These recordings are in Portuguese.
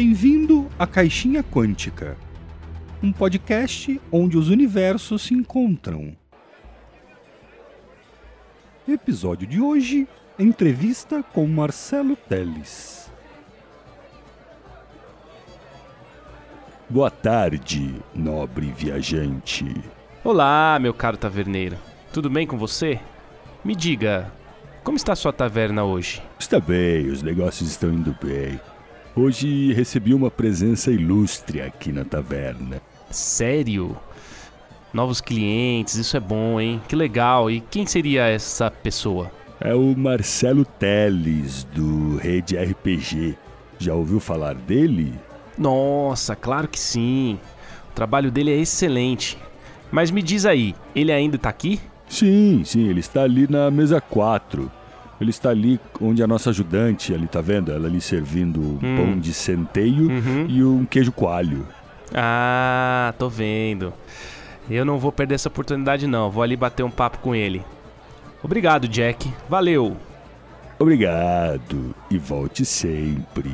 Bem-vindo à Caixinha Quântica, um podcast onde os universos se encontram. Episódio de hoje: entrevista com Marcelo Teles. Boa tarde, nobre viajante. Olá, meu caro taverneiro. Tudo bem com você? Me diga, como está sua taverna hoje? Está bem, os negócios estão indo bem. Hoje recebi uma presença ilustre aqui na taverna. Sério? Novos clientes, isso é bom, hein? Que legal. E quem seria essa pessoa? É o Marcelo Teles, do Rede RPG. Já ouviu falar dele? Nossa, claro que sim. O trabalho dele é excelente. Mas me diz aí, ele ainda tá aqui? Sim, sim, ele está ali na mesa 4. Ele está ali onde a nossa ajudante, ali tá vendo? Ela ali servindo hum. pão de centeio uhum. e um queijo coalho. Ah, tô vendo. Eu não vou perder essa oportunidade não, vou ali bater um papo com ele. Obrigado, Jack. Valeu. Obrigado e volte sempre.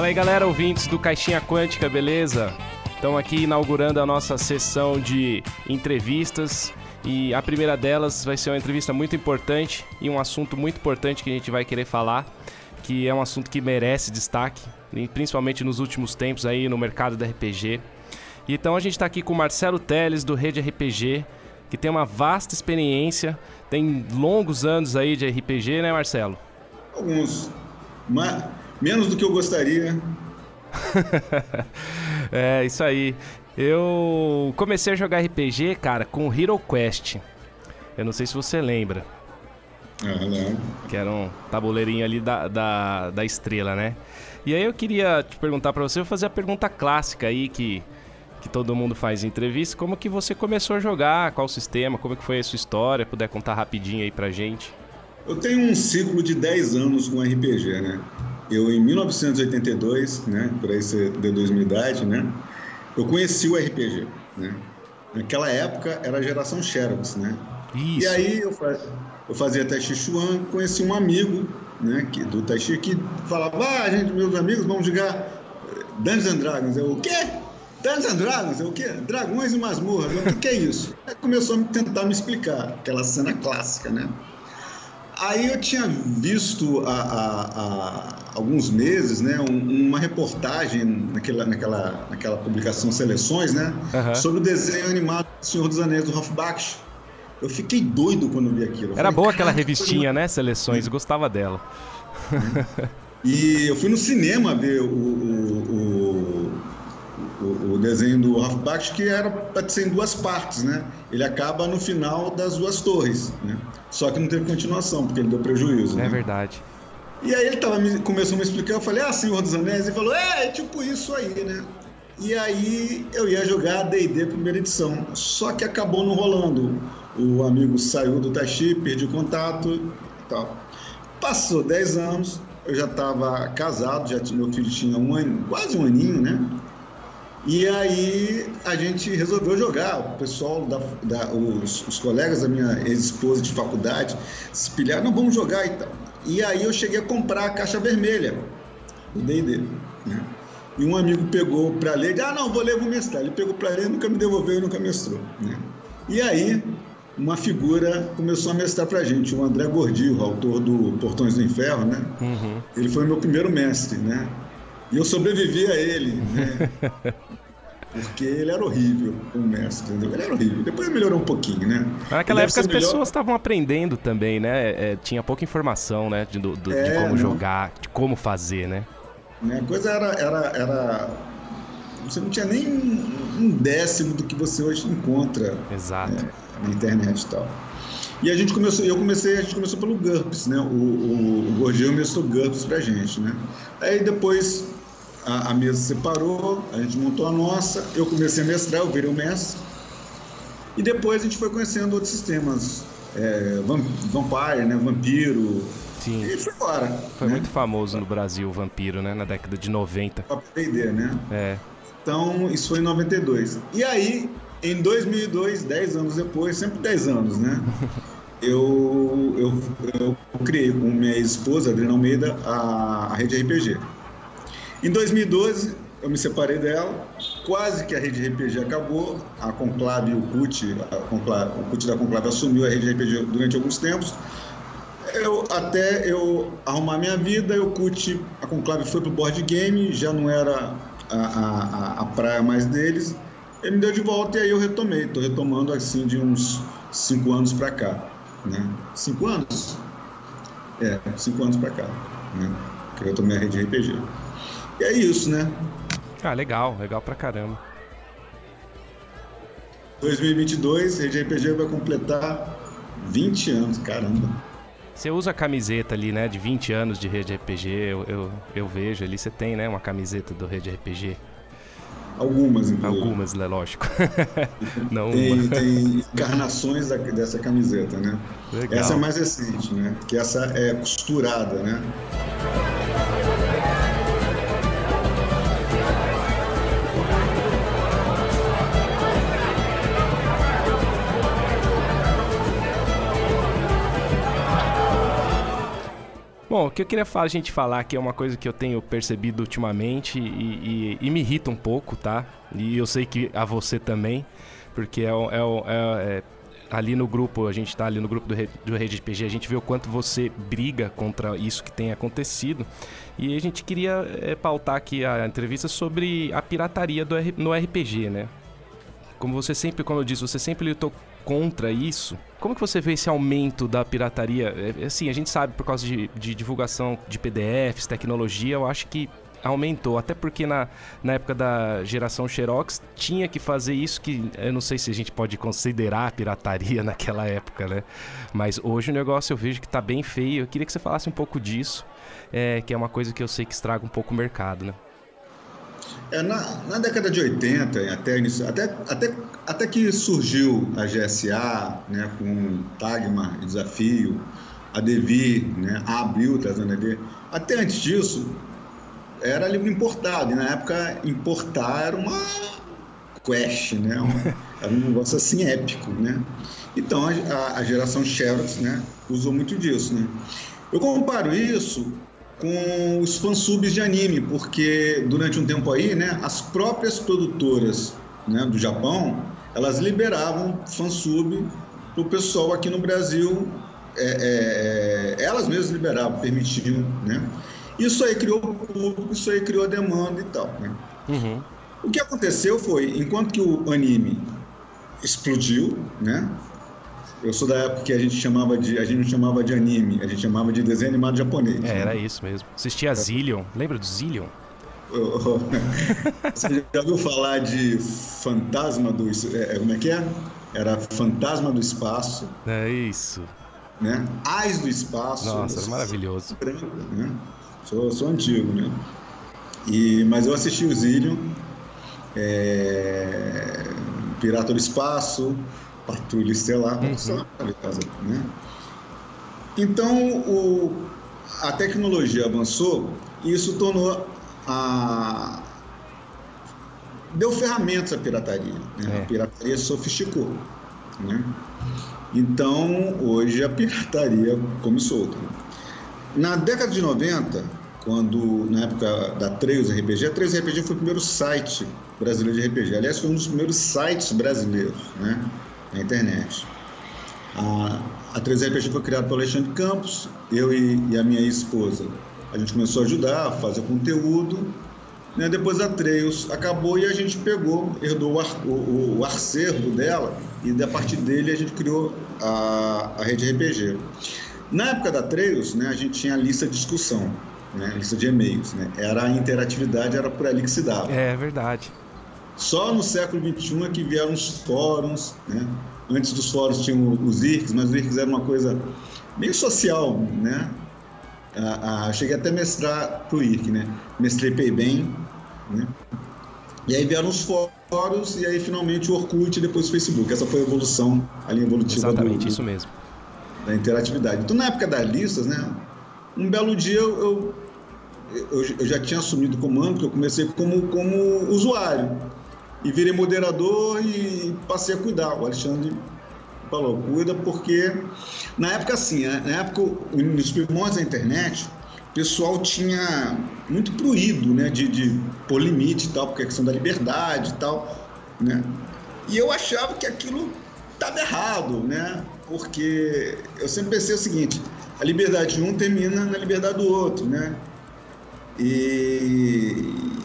Fala aí galera, ouvintes do Caixinha Quântica, beleza? Estamos aqui inaugurando a nossa sessão de entrevistas e a primeira delas vai ser uma entrevista muito importante e um assunto muito importante que a gente vai querer falar, que é um assunto que merece destaque, principalmente nos últimos tempos aí no mercado da RPG. Então a gente está aqui com o Marcelo Teles do Rede RPG, que tem uma vasta experiência, tem longos anos aí de RPG, né Marcelo? Alguns, mas Menos do que eu gostaria. é, isso aí. Eu comecei a jogar RPG, cara, com Hero Quest. Eu não sei se você lembra. Ah, lembro. Que era um tabuleirinho ali da, da, da estrela, né? E aí eu queria te perguntar para você, eu fazer a pergunta clássica aí que, que todo mundo faz em entrevista. Como que você começou a jogar? Qual sistema? Como que foi a sua história? Puder contar rapidinho aí pra gente. Eu tenho um ciclo de 10 anos com RPG, né? Eu em 1982, né, por aí ser de 2000 idade, né, eu conheci o RPG, né. Naquela época era a geração Xerox, né. Isso. E aí eu, eu fazia Taichi Chuan, conheci um amigo, né, que, do Taichi que falava, ah, gente, meus amigos, vamos jogar eh, Dungeons and Dragons. Eu, o quê? Dungeons and Dragons? Eu, o quê? Dragões e masmorras. O que é isso? Aí começou a tentar me explicar, aquela cena clássica, né. Aí eu tinha visto há, há, há alguns meses, né, um, uma reportagem naquela, naquela, naquela publicação Seleções, né, uhum. sobre o desenho animado do Senhor dos Anéis do Ralph Bakshi. Eu fiquei doido quando vi aquilo. Eu Era falei, boa aquela revistinha, né, Seleções, gostava dela. E eu fui no cinema ver o, o, o, o desenho do Ralph Bakshi, que era para ser em duas partes, né? Ele acaba no final das duas torres, né? Só que não teve continuação, porque ele deu prejuízo. É né? verdade. E aí ele tava me, começou a me explicar, eu falei, ah, Senhor dos Anéis, e falou, é, é tipo isso aí, né? E aí eu ia jogar D&D primeira edição, só que acabou não rolando. O amigo saiu do Taxi, perdi contato e tal. Passou 10 anos, eu já estava casado, já meu filho tinha um ano, quase um aninho, né? E aí a gente resolveu jogar. O pessoal, da, da os, os, colegas da minha ex-esposa de faculdade se pilharam, não vamos jogar e tal. E aí eu cheguei a comprar a caixa vermelha do D&D, né? E um amigo pegou para ler, ah, não, vou ler, vou mestrar. Ele pegou para ler, nunca me devolveu e nunca mestrou, né? E aí uma figura começou a mestrar para a gente, o André Gordillo, autor do Portões do Inferno, né? Uhum. Ele foi meu primeiro mestre, né? E eu sobrevivi a ele, né? Porque ele era horrível como mestre, entendeu? Ele era horrível. Depois melhorou um pouquinho, né? Naquela época as melhor... pessoas estavam aprendendo também, né? É, tinha pouca informação, né? De, do, do, é, de como não. jogar, de como fazer, né? né? A coisa era, era, era. Você não tinha nem um décimo do que você hoje encontra Exato. Né? na internet e tal. E a gente começou, eu comecei, a gente começou pelo GURPS, né? O, o, o Gorgio começou GURPS pra gente, né? Aí depois a, a, mesa separou, a gente montou a nossa, eu comecei a mestrar, eu virei o mestre. E depois a gente foi conhecendo outros sistemas, é, Vampire, né, Vampiro, Sim. e foi embora. Foi né? muito famoso no Brasil o Vampiro, né, na década de 90. D&D, né? É. Então, isso foi em 92. E aí, em 2002, 10 anos depois, sempre 10 anos, né? Eu, eu, eu criei com minha esposa, Adriana Almeida, a, a rede RPG. Em 2012, eu me separei dela, quase que a rede RPG acabou, a Conclave e o CUT, o CUT da Conclave assumiu a rede RPG durante alguns tempos. Eu, até eu arrumar minha vida, o CUT, a Conclave foi pro board game, já não era a, a, a praia mais deles, ele me deu de volta e aí eu retomei. Estou retomando assim de uns cinco anos para cá, né? Cinco anos? É, cinco anos para cá, né? Que eu retomei a rede RPG. E é isso, né? Ah, legal, legal pra caramba. 2022, rede RPG vai completar 20 anos, caramba. Você usa a camiseta ali, né, de 20 anos de rede RPG, eu, eu, eu vejo ali, você tem, né, uma camiseta do rede RPG. Algumas, inclusive. Algumas, é lógico. Não tem, tem encarnações da, dessa camiseta, né? Legal. Essa é mais recente, né? Que essa é costurada, né? Bom, o que eu queria falar, a gente falar que é uma coisa que eu tenho percebido ultimamente e, e, e me irrita um pouco, tá? E eu sei que a você também, porque é, é, é- é- ali no grupo, a gente tá ali no grupo do, do Rede RPG, a gente vê o quanto você briga contra isso que tem acontecido. E a gente queria é, pautar aqui a entrevista sobre a pirataria do no RPG, né? Como você sempre, como eu disse, você sempre lutou contra isso. Como que você vê esse aumento da pirataria? É, Assim, a gente sabe por causa de, de divulgação de PDFs, tecnologia, eu acho que aumentou. Até porque na, na época da geração Xerox tinha que fazer isso que eu não sei se a gente pode considerar pirataria naquela época, né? Mas hoje o negócio eu vejo que tá bem feio. Eu queria que você falasse um pouco disso, é, que é uma coisa que eu sei que estraga um pouco o mercado, né? É, na, na década de 80, até, início- até, até, até que surgiu a GSA, né, com Tagmar e Desafio, a Devir, né, a Abril trazendo a Devir. Até antes disso, era livro importado, e na época importar era uma quest, né, um- era um negócio assim épico, né. Então a, a- a geração Xerox, né, usou muito disso, né. Eu comparo isso com os fansubs de anime, porque durante um tempo aí, né, as próprias produtoras né, do Japão, elas liberavam fansub para o pessoal aqui no Brasil, é, é, elas mesmas liberavam, permitiam, né? Isso aí criou público, isso aí criou demanda e tal, né? Uhum. O que aconteceu foi, enquanto que o anime explodiu, né? Eu sou da época que a gente chamava de, a gente não chamava de anime, a gente chamava de desenho animado japonês. É, era isso mesmo. Assistia Zillion. Lembra do Zillion? Você já ouviu falar de fantasma do é, é, como é que é? Era fantasma do espaço, É isso. né? Ais do espaço. Nossa, maravilhoso. branco, né? Sou, sou antigo, né? E, mas eu assisti o Zillion, é, Pirata do Espaço, Patrulha Estelar, Uhum. lá, né? Então, o, a tecnologia avançou e isso tornou a... deu ferramentas à pirataria. né? É. A pirataria sofisticou. Né? Então, hoje a pirataria come solta. Na década de 90, quando, na época da Trails RPG, a Trails RPG foi o primeiro site brasileiro de RPG. Aliás, foi um dos primeiros sites brasileiros né, na internet. A, a 3RPG foi criada pelo Alexandre Campos, eu e, e a minha esposa. A gente começou a ajudar, a fazer conteúdo. Né? Depois a Trails acabou e a gente pegou, herdou o, ar- o, o acervo dela e da partir dele a gente criou a, a rede RPG. Na época da Trails, né, a gente tinha a lista de discussão, né, lista de e-mails. Né? Era a interatividade, era por ali que se dava. É verdade. Só no século XXI é que vieram os fóruns, né? Antes dos fóruns tinham os IRCs, mas os IRCs era uma coisa meio social, né? Ah, ah, cheguei até a mestrar pro IRC, né? Mestrei bem, Né? E aí vieram os fóruns e aí finalmente o Orkut e depois o Facebook. Essa foi a evolução, a linha evolutiva. Exatamente, do, isso mesmo. Da interatividade. Então na época das listas, né? Um belo dia eu, eu, eu já tinha assumido o comando, porque eu comecei como, como usuário. E virei moderador e passei a cuidar. O Alexandre falou, cuida, porque na época assim, né, na época, nos primórdios da internet, o pessoal tinha muito proído, né, de, de pôr limite e tal, porque a questão da liberdade e tal, né? E eu achava que aquilo estava errado, né? Porque eu sempre pensei o seguinte, a liberdade de um termina na liberdade do outro, né? E,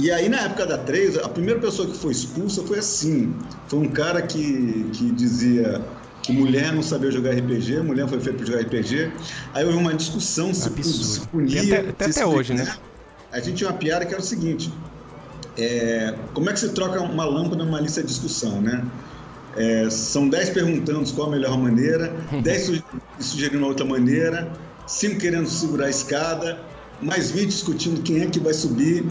e aí, na época da 3, a primeira pessoa que foi expulsa foi assim. Foi um cara que, que dizia que mulher não sabia jogar RPG, mulher foi feita para jogar RPG. Aí houve uma discussão se, se punia. até, até, até hoje, né? A gente tinha uma piada que era o seguinte: é, como é que se troca uma lâmpada numa lista de discussão, né? É, são 10 perguntando qual a melhor maneira, 10 sugerindo outra maneira, 5 querendo segurar a escada, mais 20 discutindo quem é que vai subir,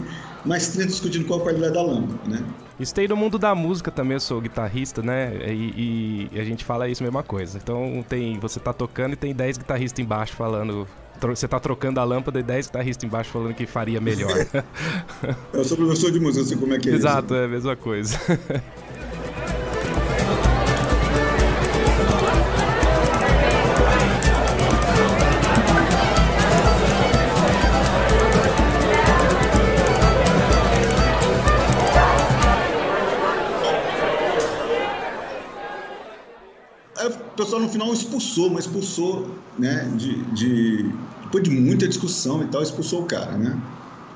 mais 30 discutindo qual a qualidade da lâmpada, né? Isso tem no mundo da música também, eu sou guitarrista, né? E, e, a gente fala isso mesma coisa. Então tem, você tá tocando e tem 10 guitarristas embaixo falando. Você tá trocando a lâmpada e 10 guitarristas embaixo falando que faria melhor. eu sou professor de música, sei como é que é Exato, isso. é a mesma coisa. no final expulsou, mas expulsou, né, de, de, depois de muita discussão e tal, expulsou o cara, né?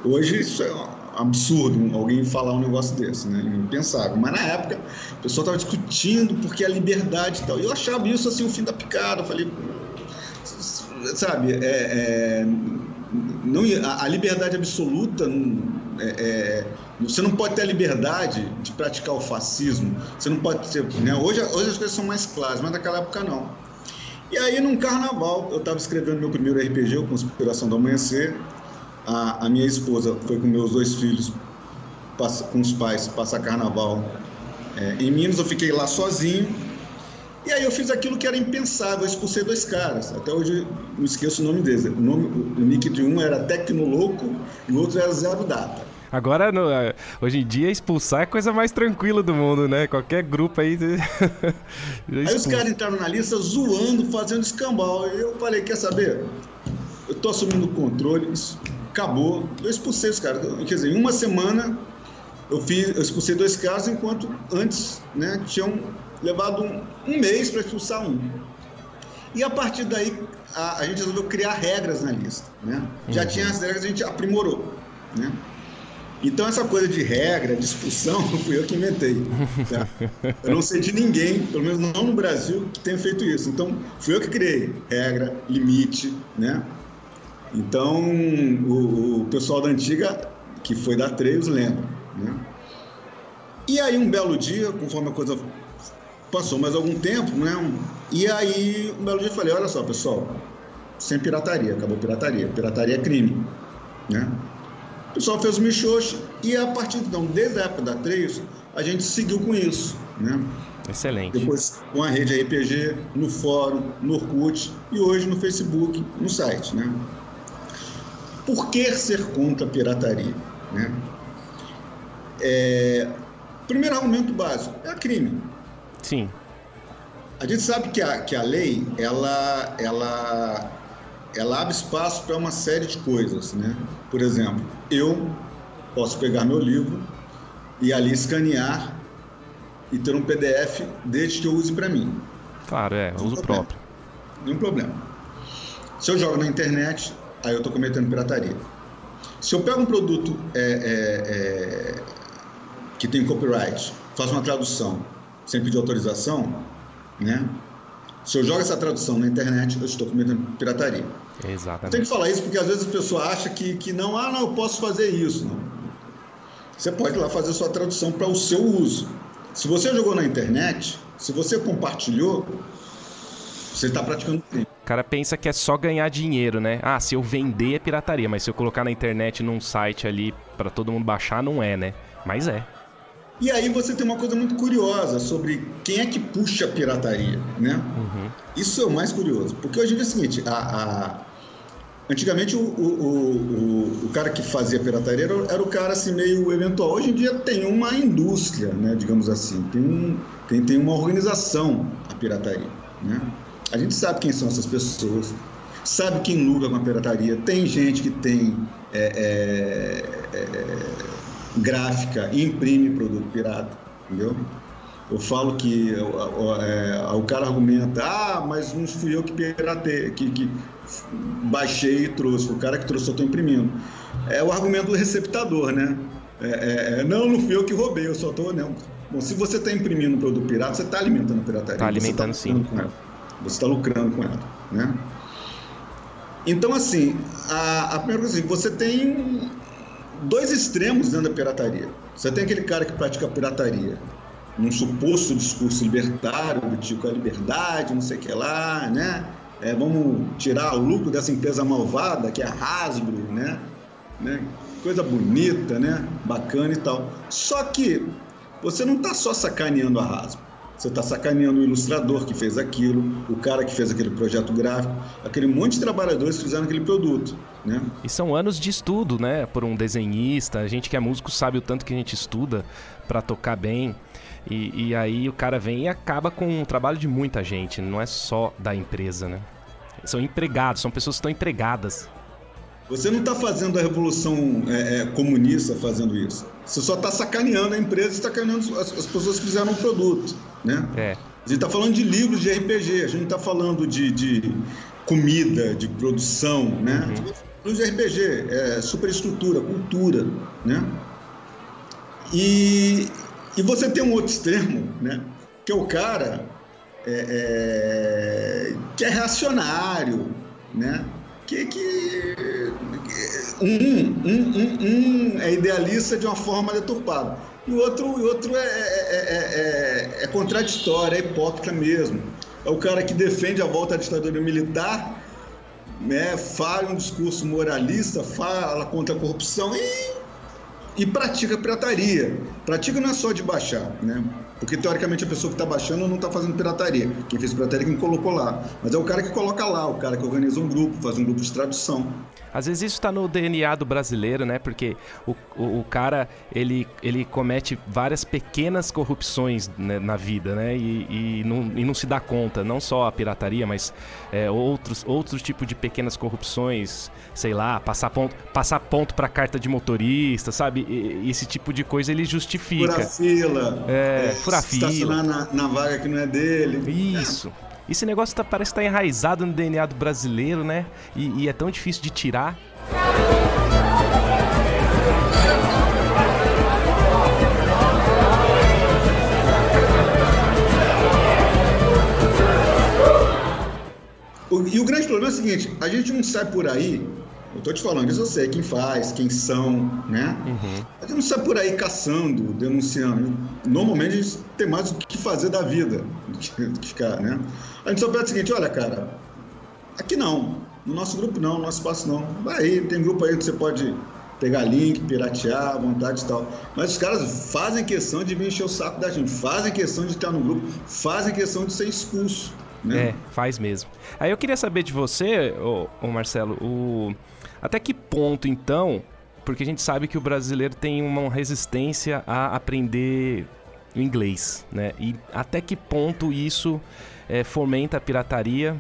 Hoje isso é absurdo alguém falar um negócio desse, né? Impensável. Mas na época o pessoal estava discutindo porque a liberdade e tal. E eu achava isso assim o fim da picada. Eu falei, sabe, é, é, não, a, a liberdade absoluta é, é, você não pode ter a liberdade de praticar o fascismo. Você não pode ter. Né? Hoje, hoje as coisas são mais claras, mas naquela época não. E aí, num carnaval, eu estava escrevendo meu primeiro RPG, o Conspiração do Amanhecer. A, a, minha esposa foi com meus dois filhos, com os pais, passar carnaval é, em Minas. Eu fiquei lá sozinho. E aí eu fiz aquilo que era impensável, eu expulsei dois caras. Até hoje não esqueço o nome deles. O, nome, o nick de um era Tecnoloco e o outro era Zero Data. Agora, no, é, hoje em dia, expulsar é a coisa mais tranquila do mundo, né? Qualquer grupo aí. aí os caras entraram na lista zoando, fazendo escambau. Eu falei: quer saber? Eu tô assumindo o controle, isso acabou. Eu expulsei os caras. Quer dizer, em uma semana eu, fiz, eu expulsei dois caras, enquanto antes né, tinham levado um, um mês para expulsar um. E a partir daí a, a, gente resolveu criar regras na lista. Né? Já uhum. tinha as regras, a gente aprimorou. Né? Então, essa coisa de regra, de expulsão, fui eu que inventei. Tá? Eu não sei de ninguém, pelo menos não no Brasil, que tenha feito isso. Então, fui eu que criei regra, limite, né? Então, o, o pessoal da antiga, que foi da Treios, lembra, né? E aí, um belo dia, conforme a coisa passou mais algum tempo, né? E aí, um belo dia, eu falei: olha só, pessoal, sem pirataria, acabou pirataria. Pirataria é crime, né? O pessoal fez o Michoxo e a partir então, desde a época da 3, a gente seguiu com isso, né? Excelente. Depois com a rede RPG, no fórum, no Orkut e hoje no Facebook, no site, né? Por que ser contra a pirataria, né? É... Primeiro argumento básico, é crime. Sim. A gente sabe que a, que a lei, ela, ela ela abre espaço para uma série de coisas, né? Por exemplo, eu posso pegar meu livro e ali escanear e ter um PDF desde que eu use para mim. Claro, é, uso próprio. Nenhum problema. Se eu jogo na internet, aí eu estou cometendo pirataria. Se eu pego um produto é, é, é, que tem copyright, faço uma tradução sem pedir autorização, né? Se eu jogo essa tradução na internet, eu estou cometendo pirataria. Exatamente. Tem que falar isso porque às vezes a pessoa acha que, que não, ah, não, eu posso fazer isso. Não. Você pode ir lá fazer sua tradução para o seu uso. Se você jogou na internet, se você compartilhou, Você está praticando crime. O cara pensa que é só ganhar dinheiro, né? Ah, se eu vender é pirataria, mas se eu colocar na internet num site ali para todo mundo baixar, não é, né? Mas é. E aí você tem uma coisa muito curiosa sobre quem é que puxa a pirataria, né? Uhum. Isso é o mais curioso, porque hoje em dia é o seguinte, a, a... antigamente o, o, o, o, cara que fazia pirataria era, era, o cara assim meio eventual. Hoje em dia tem uma indústria, né, digamos assim, tem, um, tem, tem uma organização a pirataria, né? A gente sabe quem são essas pessoas, sabe quem lucra com a pirataria. Tem gente que tem é, é, é, gráfica e imprime produto pirata, entendeu? Eu falo que o, é, o cara argumenta, ah, mas não fui eu que piratei, que, que baixei e trouxe, o cara que trouxe eu estou imprimindo. É o argumento do receptador, né? É, é, é, não, não fui eu que roubei, eu só estou. Não. Bom, se você está imprimindo um produto pirata, você está alimentando a pirataria. Está alimentando tá sim. Você está lucrando com ela, né? Então, assim, a, a primeira coisa assim, você tem dois extremos dentro da pirataria. Você tem aquele cara que pratica pirataria num suposto discurso libertário, do tipo a liberdade, não sei o que lá, né? É, vamos tirar o lucro dessa empresa malvada que é a Hasbro, né? né? Coisa bonita, né? Bacana e tal. Só que você não está só sacaneando a Hasbro. Você está sacaneando o ilustrador que fez aquilo, o cara que fez aquele projeto gráfico, aquele monte de trabalhadores que fizeram aquele produto. Né? E são anos de estudo, né? Por um desenhista. A gente que é músico sabe o tanto que a gente estuda para tocar bem. E, e, aí o cara vem e acaba com um trabalho de muita gente, não é só da empresa, né? São empregados, são pessoas que estão empregadas. Você não está fazendo a revolução é, é, comunista fazendo isso. Você só está sacaneando a empresa e sacaneando as, as, pessoas que fizeram o produto, né? É. A gente está falando de livros de RPG, a gente não está falando de, de, comida, de produção, né? Uhum. Livros de RPG, é superestrutura, cultura, né? E, e você tem um outro extremo, né? Que é o cara é, é, que é reacionário, né? Que, que um, um, um, um, é idealista de uma forma deturpada e o outro, o outro é, é, é, é, contraditório, é hipócrita mesmo. É o cara que defende a volta à ditadura militar, né, fala um discurso moralista, fala contra a corrupção e, e pratica pirataria. Pratica não é só de baixar, né? Porque, teoricamente, a pessoa que está baixando não está fazendo pirataria. Quem fez pirataria é quem colocou lá. Mas é o cara que coloca lá, o cara que organiza um grupo, faz um grupo de tradução. Às vezes isso está no DNA do brasileiro, né? Porque o, o, o, cara, ele, ele comete várias pequenas corrupções né, na vida, né? E, e, não, e não se dá conta, não só a pirataria, mas é, outros, outros tipos de pequenas corrupções, sei lá, passar ponto, passar ponto para carta de motorista, sabe? E, esse tipo de coisa ele justifica. Furar fila. É, é furar fila. Estacionar na, na vaga que não é dele. Isso. É. Esse negócio tá, parece estar tá enraizado no DNA do brasileiro, né? E, e é tão difícil de tirar. E o grande problema é o seguinte: a gente não sai por aí eu tô te falando, isso eu sei, quem faz, quem são, né? Uhum. A gente não sai por aí caçando, denunciando. Normalmente a gente tem mais o que fazer da vida do que ficar, né? A gente só pede o seguinte, olha, cara, aqui não, no nosso grupo não, no nosso espaço não. Vai aí, tem grupo aí que você pode pegar link, piratear, à vontade e tal. Mas os caras fazem questão de vir encher o saco da gente, fazem questão de estar no grupo, fazem questão de ser expulso. Né? É, faz mesmo. Aí eu queria saber de você, ô, ô Marcelo, o até que ponto, então, porque a gente sabe que o brasileiro tem uma resistência a aprender o inglês, né? E até que ponto isso é, fomenta a pirataria,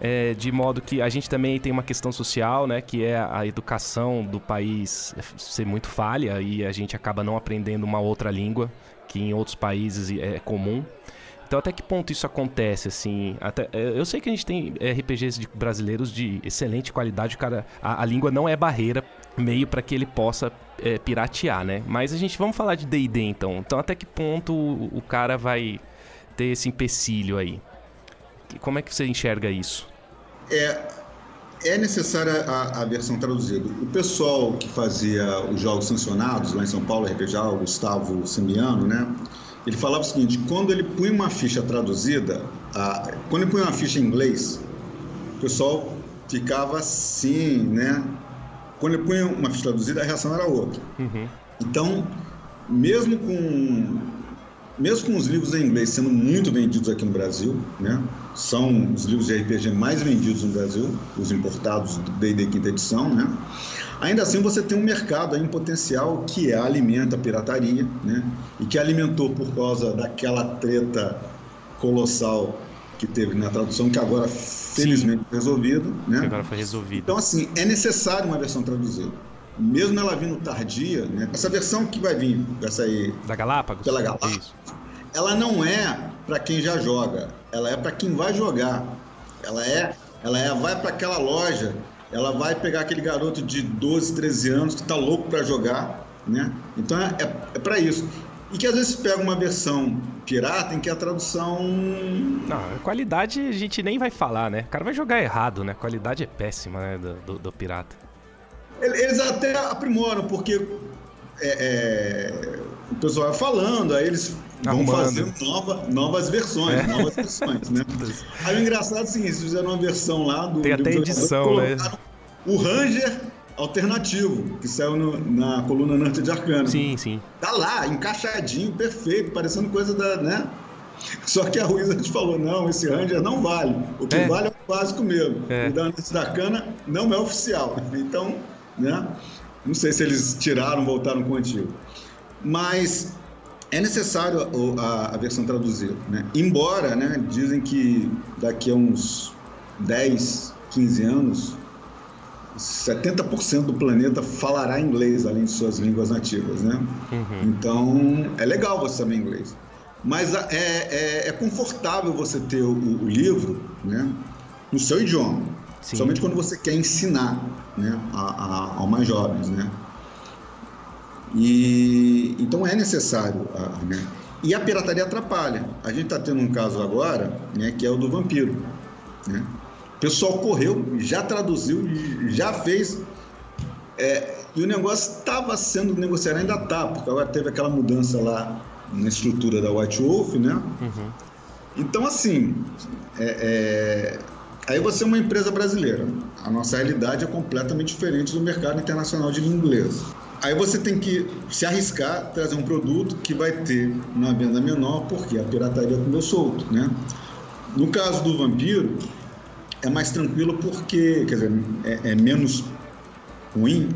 é, de modo que a gente também tem uma questão social, né? Que é a educação do país ser muito falha e a gente acaba não aprendendo uma outra língua que em outros países é comum. Então, até que ponto isso acontece, assim? Até, é, eu sei que a gente tem RPGs de, brasileiros de excelente qualidade, cara, a, a língua não é barreira, meio para que ele possa é, piratear, né? Mas a gente, vamos falar de D&D então. Então, até que ponto o, o cara vai ter esse empecilho aí? Como é que você enxerga isso? É, é necessária a, a, versão traduzida. O pessoal que fazia os jogos sancionados lá em São Paulo, RPG, o Gustavo Simiano, né? Ele falava o seguinte: quando ele punha uma ficha traduzida, a, quando ele punha uma ficha em inglês, o pessoal ficava assim, né? Quando ele punha uma ficha traduzida, a reação era outra. Uhum. Então, mesmo com mesmo com os livros em inglês sendo muito vendidos aqui no Brasil, né? São os livros de RPG mais vendidos no Brasil, os importados do D&D quinta edição, né? Ainda assim, você tem um mercado aí em potencial que alimenta a pirataria, né? E que alimentou por causa daquela treta colossal que teve na tradução, que agora felizmente foi resolvido, né? agora foi resolvido. Então, assim, é necessário uma versão traduzida mesmo ela vindo tardia, né? Essa versão que vai vir, essa aí da Galápagos, pela Galápagos, ela não é para quem já joga, ela é para quem vai jogar. Ela é, ela é, vai para aquela loja, ela vai pegar aquele garoto de 12, 13 anos que está louco para jogar, né? Então é, é, é para isso. E que às vezes pega uma versão pirata em que a tradução. Não, a qualidade a gente nem vai falar, né? O cara vai jogar errado, né? A qualidade é péssima, né? Do, do, do pirata. Eles até aprimoram, porque é, é, o pessoal vai falando, aí eles vão fazendo nova, novas versões, é. novas versões, né? Aí o engraçado é assim, eles fizeram uma versão lá do. Tem até edição, né? O Ranger alternativo, que saiu no, na coluna Norte de Arcana. Sim, sim. Tá lá, encaixadinho, perfeito, parecendo coisa da, né? Só que a Wizard falou, não, esse Ranger não vale. O que é. vale é o básico mesmo. É. O da Norte de Arcana não é oficial. Então, né? Não sei se eles tiraram, voltaram com o antigo. Mas é necessário a, a versão traduzida, né? Embora, né, dizem que daqui a uns 10, 15 anos, 70% do planeta falará inglês além de suas línguas nativas, né? Uhum. Então, é legal você saber inglês. Mas é, é, é confortável você ter o, o livro né, no seu idioma. Sim. Somente quando você quer ensinar né, a, a, a mais jovens, né? E então é necessário, a, né? E a pirataria atrapalha. A gente está tendo um caso agora, né, que é o do vampiro, né? O pessoal correu, já traduziu, já fez, é, e o negócio estava sendo negociado, ainda está, porque agora teve aquela mudança lá na estrutura da White Wolf, né? Uhum. Então, assim, é, é Aí você é uma empresa brasileira. A nossa realidade é completamente diferente do mercado internacional de língua inglesa. Aí você tem que se arriscar, trazer um produto que vai ter uma venda menor, porque a pirataria comeu solto, né? No caso do vampiro, é mais tranquilo porque, quer dizer, é, é menos ruim,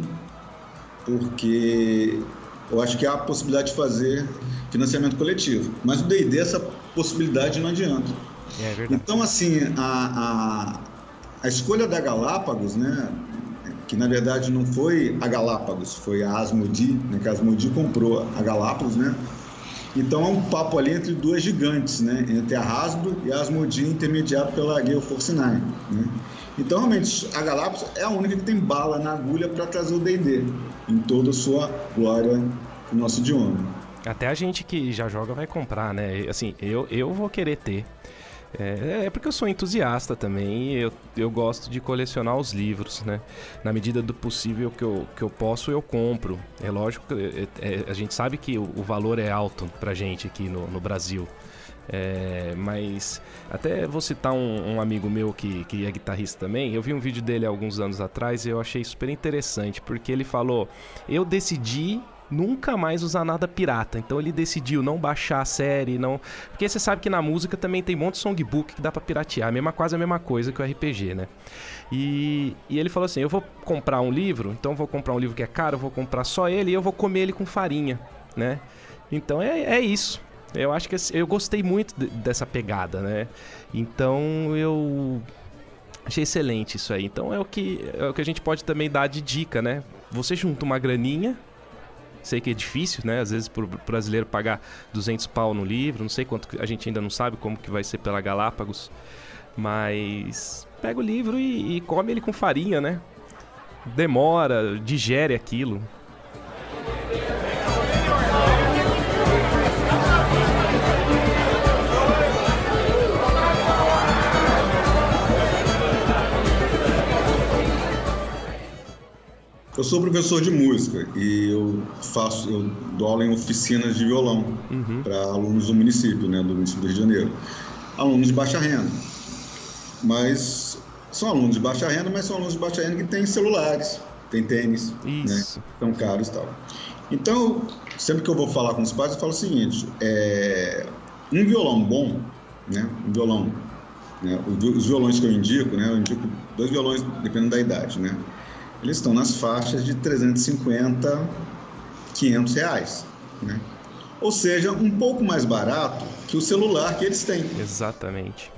porque eu acho que há a possibilidade de fazer financiamento coletivo. Mas o D&D, essa possibilidade não adianta. É verdade. Então, assim, a, a, a escolha da Galápagos, né, que na verdade não foi a Galápagos, foi a Asmodi, né, que a Asmodi comprou a Galápagos, né? Então é um papo ali entre duas gigantes, né? Entre a Hasbro e a Asmodi, intermediado pela Gale Force 9, né? Então, realmente, a Galápagos é a única que tem bala na agulha para trazer o D&D em toda a sua glória no nosso idioma. Até a gente que já joga vai comprar, né? Assim, eu, eu vou querer ter. É, é, porque eu sou entusiasta também e eu, eu gosto de colecionar os livros, né? Na medida do possível que eu, que eu posso, eu compro. É lógico que é, é, a gente sabe que o, o, valor é alto pra gente aqui no, no Brasil. É, mas até vou citar um, um, amigo meu que, que é guitarrista também. Eu vi um vídeo dele alguns anos atrás e eu achei super interessante, porque ele falou: Eu decidi nunca mais usar nada pirata. Então ele decidiu não baixar a série, não. Porque você sabe que na música também tem um monte de songbook que dá pra piratear. A mesma, quase a mesma coisa que o RPG, né? E, e ele falou assim: eu vou comprar um livro, então vou comprar um livro que é caro, vou comprar só ele e eu vou comer ele com farinha, né? Então é, é isso. Eu acho que eu gostei muito dessa pegada, né? Então eu achei excelente isso aí. Então é o que é o que a gente pode também dar de dica, né? Você junta uma graninha, Sei que é difícil, né? Às vezes para o brasileiro pagar 200 pau no livro, não sei quanto, a gente ainda não sabe como que vai ser pela Galápagos, mas pega o livro e, e come ele com farinha, né? Demora, digere aquilo. Eu sou professor de música e eu faço, eu dou aula em oficinas de violão uhum. para alunos do município, né, do município do Rio de Janeiro. Alunos de baixa renda. Mas são alunos de baixa renda, mas são alunos de baixa renda que têm celulares, têm tênis, né, Isso. né, são caros e tal. Então, sempre que eu vou falar com os pais, eu falo o seguinte: é, um violão bom, né, um violão, né, os violões que eu indico, né, eu indico dois violões dependendo da idade, né, eles estão nas faixas de 350, 500 reais, né? Ou seja, um pouco mais barato que o celular que eles têm. Exatamente.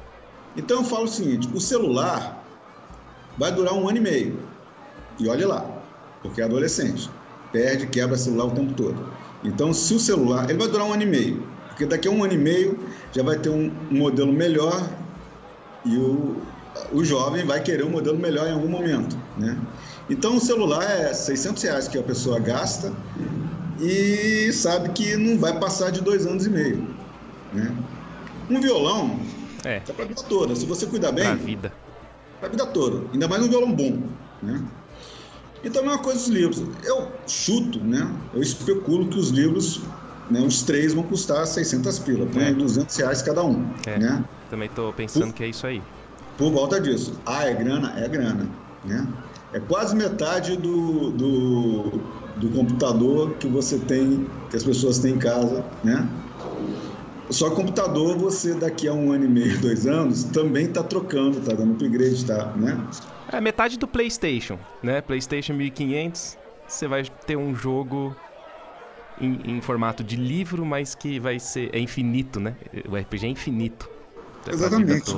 Então eu falo o seguinte: o celular vai durar um ano e meio. E olhe lá, porque é adolescente. Perde, quebra celular o tempo todo. Então, se o celular. Ele vai durar um ano e meio. Porque daqui a um ano e meio já vai ter um modelo melhor e o, o jovem vai querer um modelo melhor em algum momento. Né? Então, o celular é 600 reais que a pessoa gasta e sabe que não vai passar de dois anos e meio. Né? Um violão é, é para a vida toda. Se você cuidar bem. Para a vida. Para a vida toda. Ainda mais um violão bom. Né? Então, é uma coisa dos livros. Eu chuto, né? eu especulo que os livros, né, os três vão custar 600 pila, põe é. 200 reais cada um. É. Né? Também estou pensando por, que é isso aí. Por volta disso. Ah, é grana? É grana. Né? É quase metade do, do, do computador que você tem, que as pessoas têm em casa, né? Só computador, você daqui a um ano e meio, dois anos, também está trocando, está dando upgrade, tá, né? É metade do PlayStation, né? PlayStation 1500, você vai ter um jogo em, em, formato de livro, mas que vai ser é infinito, né? O RPG é infinito. Exatamente.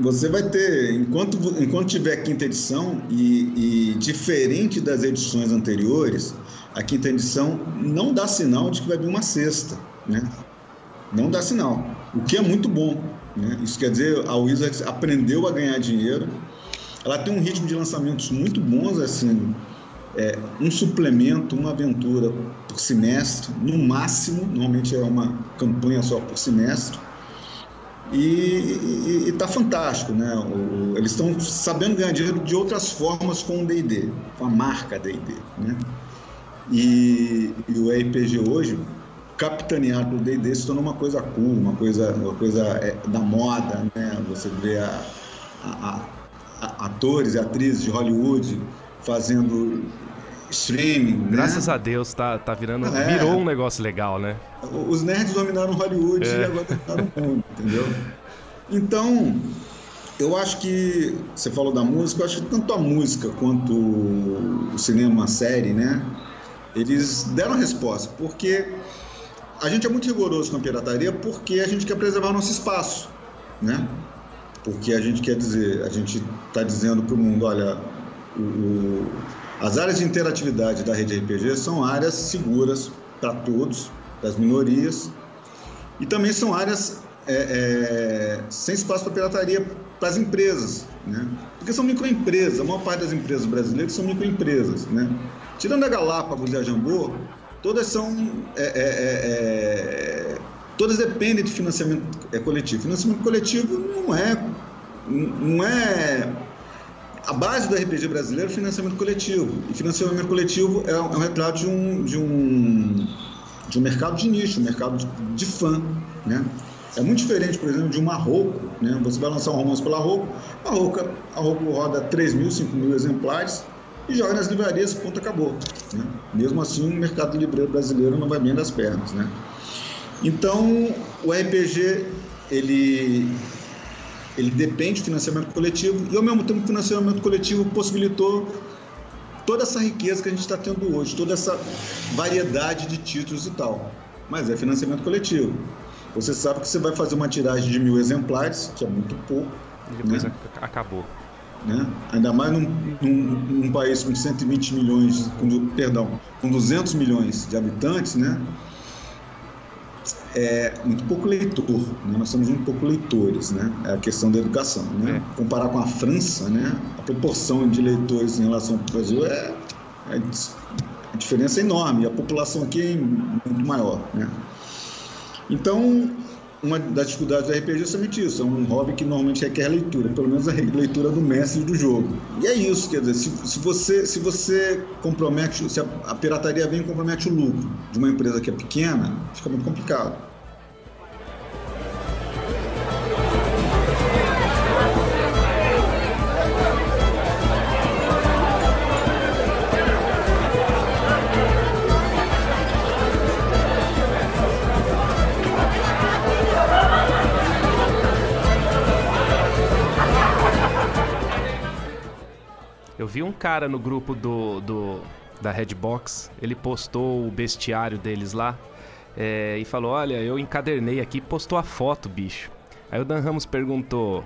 Você vai ter, enquanto, enquanto tiver quinta edição, e, e, diferente das edições anteriores, a quinta edição não dá sinal de que vai vir uma sexta, né? Não dá sinal, o que é muito bom. Né? Isso quer dizer, a Wizards aprendeu a ganhar dinheiro, ela tem um ritmo de lançamentos muito bons, assim, é, um suplemento, uma aventura por semestre, no máximo, normalmente é uma campanha só por semestre, e está fantástico, né? O, eles estão sabendo ganhar dinheiro de outras formas com o D&D, com a marca D&D, né? E, e, o RPG hoje, capitaneado pelo D&D, se tornou uma coisa cool, uma coisa, uma coisa é, da moda, né? Você vê a, a, a, atores e atrizes de Hollywood fazendo streaming. Né? Graças a Deus tá, tá virando. É. Virou um negócio legal, né? Os nerds dominaram Hollywood é. e agora dominaram o mundo, entendeu? Então, eu acho que. Você falou da música, eu acho que tanto a música quanto o cinema, a série, né? Eles deram a resposta, porque a gente é muito rigoroso com a pirataria porque a gente quer preservar o nosso espaço, né? Porque a gente quer dizer, a gente está dizendo para o mundo, olha, o, as áreas de interatividade da rede RPG são áreas seguras para todos, das minorias, e também são áreas é, é, sem espaço para pirataria para as empresas, né? porque são microempresas, a maior parte das empresas brasileiras são microempresas. Né? Tirando a Galápagos e a Jambô, todas são. É, é, é, é todas dependem de financiamento coletivo. Financiamento coletivo não é. Não é a base do RPG brasileiro é o financiamento coletivo. E financiamento coletivo é um, é um retrato de um, de, um, de um mercado de nicho, um mercado de, de fã. Né? É muito diferente, por exemplo, de uma Marroco. Né? Você vai lançar um romance pela Marroco, a Marroco, a Marroco roda 3 mil, 5 mil exemplares e joga nas livrarias, ponto, acabou. Né? Mesmo assim, o mercado livreiro brasileiro não vai bem das pernas. Né? Então, o RPG, ele ele depende do financiamento coletivo e, ao mesmo tempo, o financiamento coletivo possibilitou toda essa riqueza que a gente está tendo hoje, toda essa variedade de títulos e tal. Mas é financiamento coletivo. Você sabe que você vai fazer uma tiragem de mil exemplares, que é muito pouco. E depois né? acabou. Né? Ainda mais num, num, num, país com 120 milhões, com, perdão, com 200 milhões de habitantes, né? É muito pouco leitor, né? nós somos muito pouco leitores, né? É a questão da educação, né? É. Comparar com a França, né? A proporção de leitores em relação ao Brasil é, é a diferença é enorme, a população aqui é muito maior, né? Então, uma das dificuldades do RPG é justamente isso. É um hobby que normalmente requer leitura, pelo menos a leitura do mestre do jogo. E é isso, quer dizer, se, se você, se você compromete, se a, a pirataria vem e compromete o lucro de uma empresa que é pequena, fica muito complicado. Vi um cara no grupo do, do da Redbox, ele postou o bestiário deles lá é, e falou: Olha, eu encadernei aqui, postou a foto, bicho. Aí o Dan Ramos perguntou: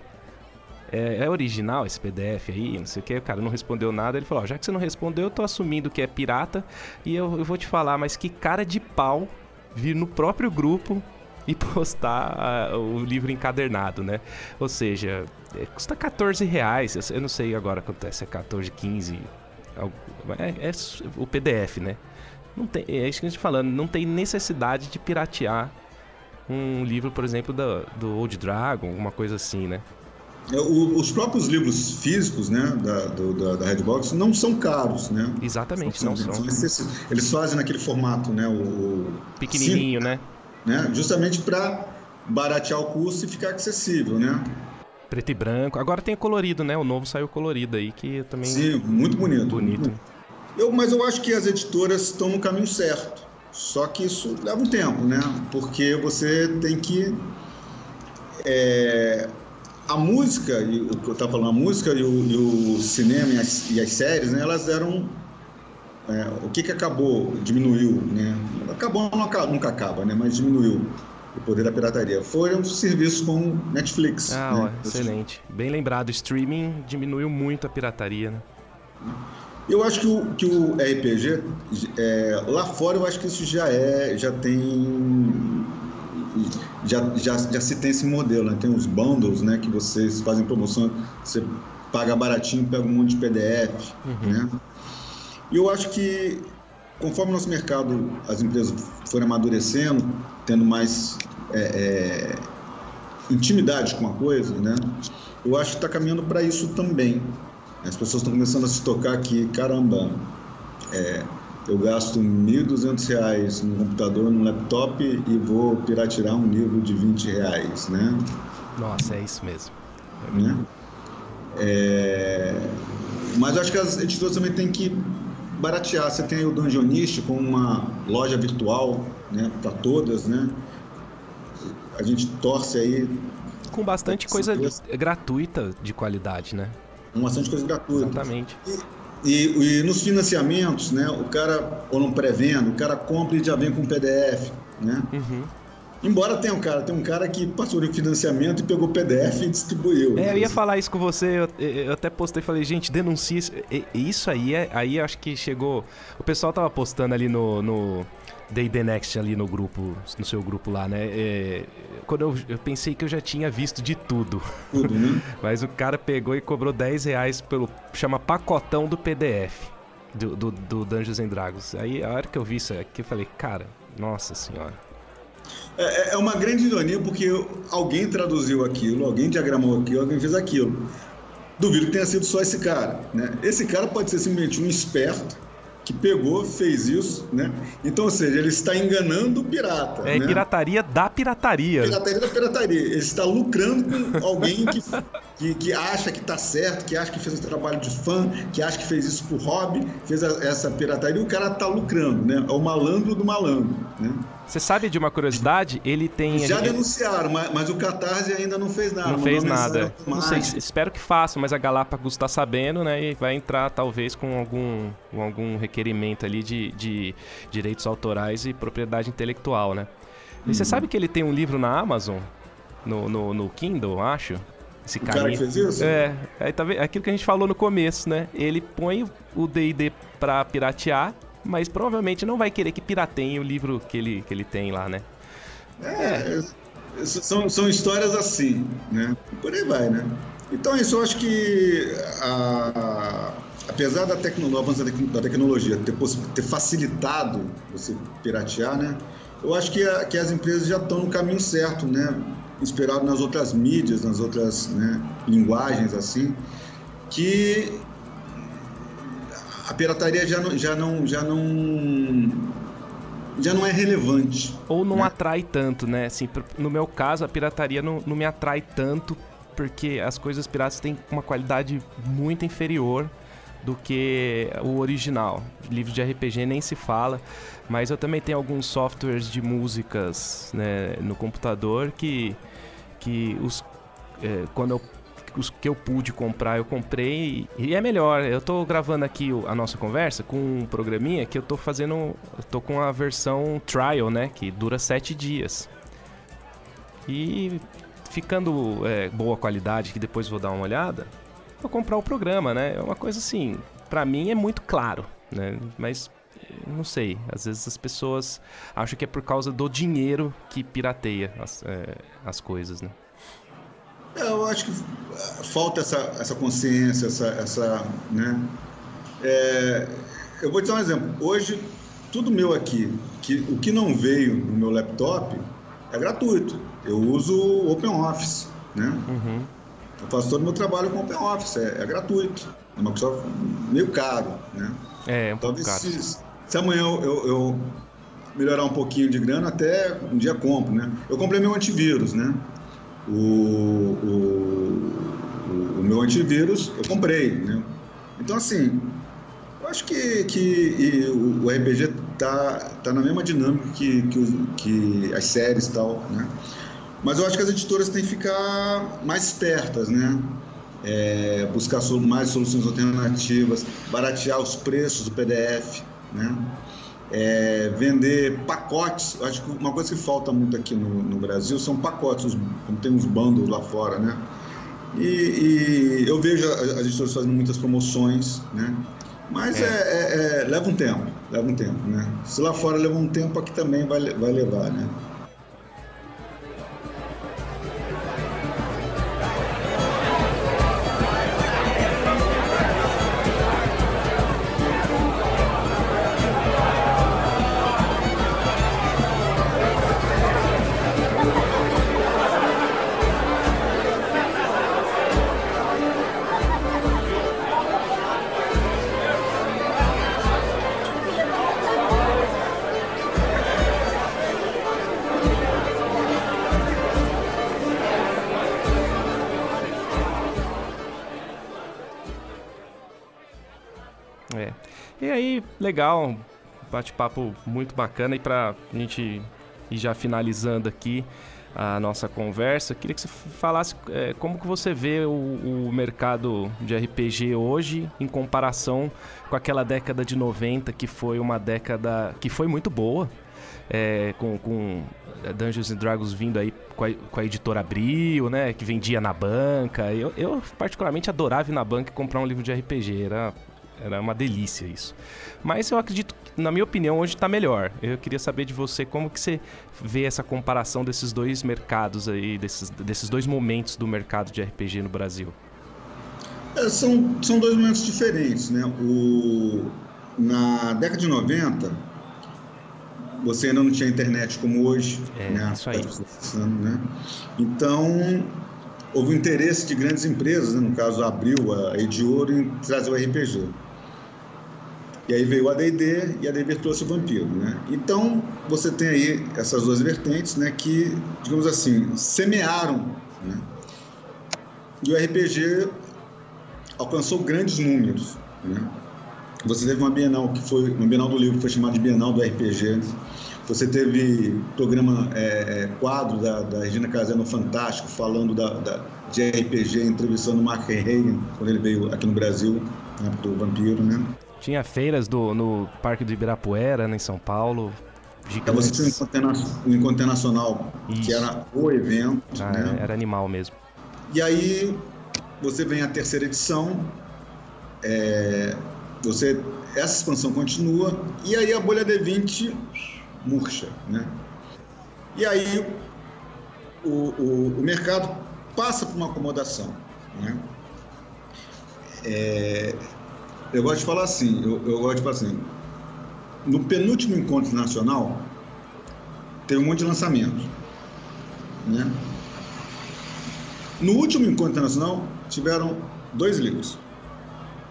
é, é, original esse PDF aí? Não sei o que. O cara não respondeu nada. Ele falou: Já que você não respondeu, eu tô assumindo que é pirata e eu, eu vou te falar, mas que cara de pau vir no próprio grupo e postar uh, o livro encadernado, né? Ou seja, é, custa 14 reais. Eu não sei agora quanto é, se é 14, 15. É, é o PDF, né? Não tem, é isso que a gente tá falando, não tem necessidade de piratear um livro, por exemplo, do, do Old Dragon, alguma coisa assim, né? É, os próprios livros físicos né, da, do, da, da Redbox não são caros, né? Exatamente, não são. são. Eles fazem naquele formato, né? O, Pequenininho, né? Né? Justamente para baratear o custo e ficar acessível, né? Preto e branco. Agora tem colorido, né? O novo saiu colorido aí, que também. Sim, muito bonito. Bonito. Muito. Eu, mas eu acho que as editoras estão no caminho certo. Só que isso leva um tempo, né? Porque você tem que. É, a música, e, o que eu estava falando, a música e o, e o cinema e as, e as, séries, né, elas eram. É, o que, que acabou, diminuiu, né? Acabou, nunca acaba, né? Mas diminuiu o poder da pirataria. Foram serviços como Netflix. Ah, né? ó, excelente. Bem lembrado, streaming diminuiu muito a pirataria, né? Eu acho que o, que o RPG, é, lá fora eu acho que isso já é, já tem, já, já, já se tem esse modelo, né? Tem os bundles, né? Que vocês fazem promoção, você paga baratinho, pega um monte de PDF, uhum. né? E eu acho que conforme o nosso mercado, as empresas forem amadurecendo, tendo mais é, é, intimidade com a coisa, né? Eu acho que está caminhando para isso também. As pessoas estão começando a se tocar que, caramba, é, eu gasto R$ 1.200 no computador, no laptop e vou piratear um livro de 20 reais, né? Nossa, é isso mesmo. Né? É... Mas eu acho que as editoras também têm que baratear. Você tem o Dungeonist com uma loja virtual né, para todas, né? A gente torce aí. Com bastante coisa gratuita de qualidade, né? Com bastante coisa gratuita. Exatamente. E, e, e, nos financiamentos, né? O cara, ou não pré-venda, o cara compra e já vem com PDF, né? Uhum. Embora tenha um cara, tem um cara que passou no financiamento e pegou o PDF e distribuiu. É, eu ia falar isso com você, eu, eu até postei e falei, gente, denuncie isso. Isso aí, é, aí acho que chegou. O pessoal tava postando ali no, no Day The Next ali no grupo, no seu grupo lá, né? É, quando eu, eu, pensei que eu já tinha visto de tudo. Tudo, né? Mas o cara pegou e cobrou 10 reais pelo. chama pacotão do PDF. Do, do, do Dungeons and Dragons. Aí a hora que eu vi isso aqui, eu falei, cara, nossa senhora. É, é, é uma grande ironia porque alguém traduziu aquilo, alguém diagramou aquilo, alguém fez aquilo. Duvido que tenha sido só esse cara. Né? Esse cara pode ser simplesmente um esperto que pegou, fez isso, né? Então, ou seja, ele está enganando o pirata. É né? pirataria da pirataria. Pirataria da pirataria. Ele está lucrando com alguém que, que, que acha que está certo, que acha que fez um trabalho de fã, que acha que fez isso por hobby, fez a, essa pirataria e o cara está lucrando, né? É o malandro do malandro, né? Você sabe de uma curiosidade? Ele tem. Já denunciaram, mas, mas, o Catarse ainda não fez nada. Não fez nada. Não sei, espero que faça, mas a Galápagos está sabendo, né? E vai entrar talvez com algum, com algum requerimento ali de, de direitos autorais e propriedade intelectual, né? E você uhum. sabe que ele tem um livro na Amazon? No, no, no Kindle, acho? Esse o cara que fez isso? É, é, tá vendo? aquilo que a gente falou no começo, né? Ele põe o D&D para piratear mas provavelmente não vai querer que pirateiem o livro que ele, que ele tem lá, né? É, é. São, são histórias assim, né? Por aí vai, né? Então, isso eu acho que, a, apesar da tecnologia, da tecnologia ter, ter facilitado você piratear, né? eu acho que, a, que as empresas já estão no caminho certo, né? Inspirado nas outras mídias, nas outras né, linguagens, assim, que a pirataria já não, já não, já não, já não é relevante. Ou não né? atrai tanto, né? Assim, no meu caso, a pirataria não, não me atrai tanto porque as coisas piratas têm uma qualidade muito inferior do que o original. Livro de RPG nem se fala, mas eu também tenho alguns softwares de músicas né, no computador que, que os, é, quando eu, os que eu pude comprar, eu comprei e é melhor. Eu tô gravando aqui a nossa conversa com um programinha que eu tô fazendo, eu tô com a versão trial, né, que dura sete dias. E ficando é, boa qualidade, que depois vou dar uma olhada, vou comprar o programa, né? É uma coisa assim, para mim é muito claro, né? Mas não sei, às vezes as pessoas acham que é por causa do dinheiro que pirateia as, é, as coisas, né? É, eu acho que falta essa, essa consciência, essa, essa né? É, eu vou te dar um exemplo. Hoje, tudo meu aqui, que, o que não veio no meu laptop é gratuito. Eu uso o OpenOffice, né? Uhum. Eu faço todo o meu trabalho com OpenOffice, é, é gratuito. É uma coisa meio caro, né? É, é um Talvez pouco caro. Se, se amanhã eu, eu, melhorar um pouquinho de grana, até um dia compro, né? Eu comprei meu antivírus, né? O, o, o, meu antivírus eu comprei, né? Então, assim, eu acho que, que o RPG tá, tá na mesma dinâmica que, que, que as séries e tal, né? Mas eu acho que as editoras têm que ficar mais espertas, né? É, buscar mais soluções alternativas, baratear os preços do PDF, né? É, vender pacotes. Acho que uma coisa que falta muito aqui no, no Brasil são pacotes, como tem uns bandos lá fora, né? E, e eu vejo as editoras fazendo muitas promoções, né? Mas é. É, é, é. leva um tempo, leva um tempo, né? Se lá fora leva um tempo, aqui também vai, vai levar, né? Legal, bate-papo muito bacana e para a gente ir já finalizando aqui a nossa conversa, queria que você falasse é, como que você vê o, o, mercado de RPG hoje em comparação com aquela década de 90 que foi uma década que foi muito boa, é, com, com Dungeons and Dragons vindo aí com a, com a, editora Abril, né, que vendia na banca. Eu, eu particularmente adorava ir na banca e comprar um livro de RPG, era era uma delícia isso. Mas eu acredito na minha opinião, hoje está melhor. Eu queria saber de você como que você vê essa comparação desses dois mercados aí, desses, desses dois momentos do mercado de RPG no Brasil. É, são, são dois momentos diferentes, né? O, na década de 90, você ainda não tinha internet como hoje. É, né? isso aí. Né? Então, houve interesse de grandes empresas, né? no caso a Abril, a Edioro, em trazer o RPG. E aí veio o AD&D e a AD&D trouxe o Vampiro, né? Então, você tem aí essas duas vertentes, né, que, digamos assim, semearam, né? E o RPG alcançou grandes números, né? Você teve uma Bienal que foi, uma Bienal do livro que foi chamada de Bienal do RPG. Você teve programa, é, é, quadro da, da Regina Casé no Fantástico, falando da, da, de RPG, entrevistando o Mark Reagan, quando ele veio aqui no Brasil, né, do Vampiro, né? Tinha feiras do, no Parque do Ibirapuera, né, em São Paulo. Gigantes. Você tinha o Encontro Internacional, Isso. que era o evento. Ah, né? Era animal mesmo. E aí você vem a terceira edição, é, você, essa expansão continua, e aí a bolha D20 murcha. Né? E aí o, o, o mercado passa por uma acomodação. Né? É, eu gosto de falar assim, eu, eu gosto de falar assim, no penúltimo encontro nacional, teve um monte de lançamentos. Né? No último encontro internacional, tiveram dois livros.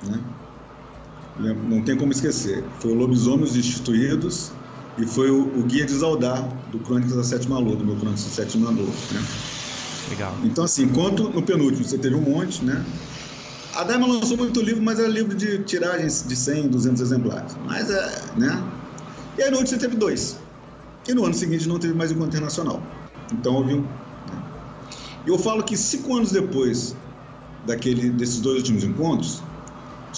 Né? Não tem como esquecer. Foi o Lobisomens Instituídos e foi o, o Guia de Zaldar, do Crônicas da Sétima Lua, do meu Crônicas da Sétima Lua. Né? Legal. Então, assim, enquanto no penúltimo você teve um monte, né? A Daima lançou muito livro, mas era livro de tiragens de 100, 200 exemplares. Mas, é, né? E aí no você teve dois. E no ano seguinte não teve mais encontro internacional. Então houve um. Né? Eu falo que cinco anos depois daquele, desses dois últimos encontros,